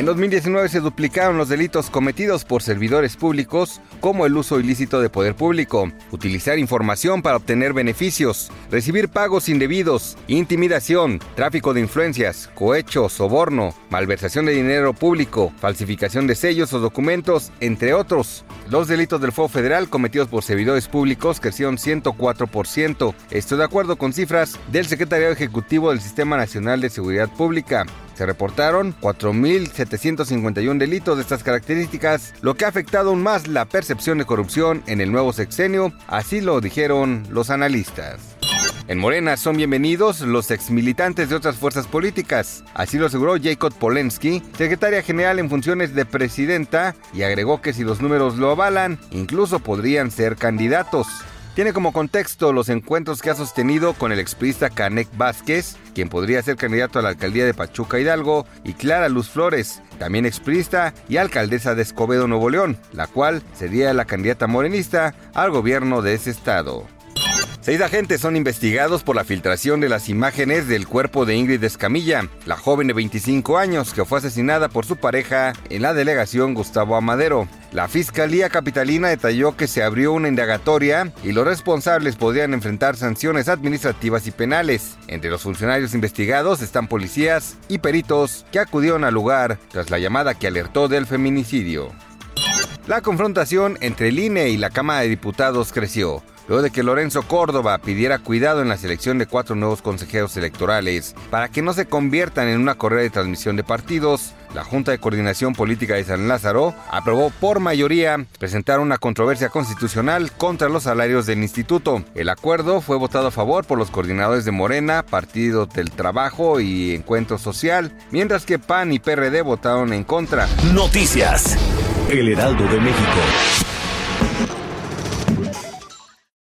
En 2019 se duplicaron los delitos cometidos por servidores públicos, como el uso ilícito de poder público, utilizar información para obtener beneficios, recibir pagos indebidos, intimidación, tráfico de influencias, cohecho, soborno, malversación de dinero público, falsificación de sellos o documentos, entre otros. Los delitos del fuego federal cometidos por servidores públicos crecieron 104%. Esto de acuerdo con cifras del Secretariado Ejecutivo del Sistema Nacional de Seguridad Pública. Se reportaron 4.751 delitos de estas características, lo que ha afectado aún más la percepción de corrupción en el nuevo sexenio, así lo dijeron los analistas. En Morena son bienvenidos los exmilitantes de otras fuerzas políticas, así lo aseguró Jacob Polensky, secretaria general en funciones de presidenta, y agregó que si los números lo avalan, incluso podrían ser candidatos. Tiene como contexto los encuentros que ha sostenido con el expriista Canek Vázquez, quien podría ser candidato a la alcaldía de Pachuca Hidalgo, y Clara Luz Flores, también expriista y alcaldesa de Escobedo, Nuevo León, la cual sería la candidata morenista al gobierno de ese estado. Seis agentes son investigados por la filtración de las imágenes del cuerpo de Ingrid Escamilla, la joven de 25 años que fue asesinada por su pareja en la delegación Gustavo Amadero. La Fiscalía Capitalina detalló que se abrió una indagatoria y los responsables podrían enfrentar sanciones administrativas y penales. Entre los funcionarios investigados están policías y peritos que acudieron al lugar tras la llamada que alertó del feminicidio. La confrontación entre el INE y la Cámara de Diputados creció luego de que Lorenzo Córdoba pidiera cuidado en la selección de cuatro nuevos consejeros electorales para que no se conviertan en una carrera de transmisión de partidos. La Junta de Coordinación Política de San Lázaro aprobó por mayoría presentar una controversia constitucional contra los salarios del instituto. El acuerdo fue votado a favor por los coordinadores de Morena, Partido del Trabajo y Encuentro Social, mientras que PAN y PRD votaron en contra. Noticias. El Heraldo de México.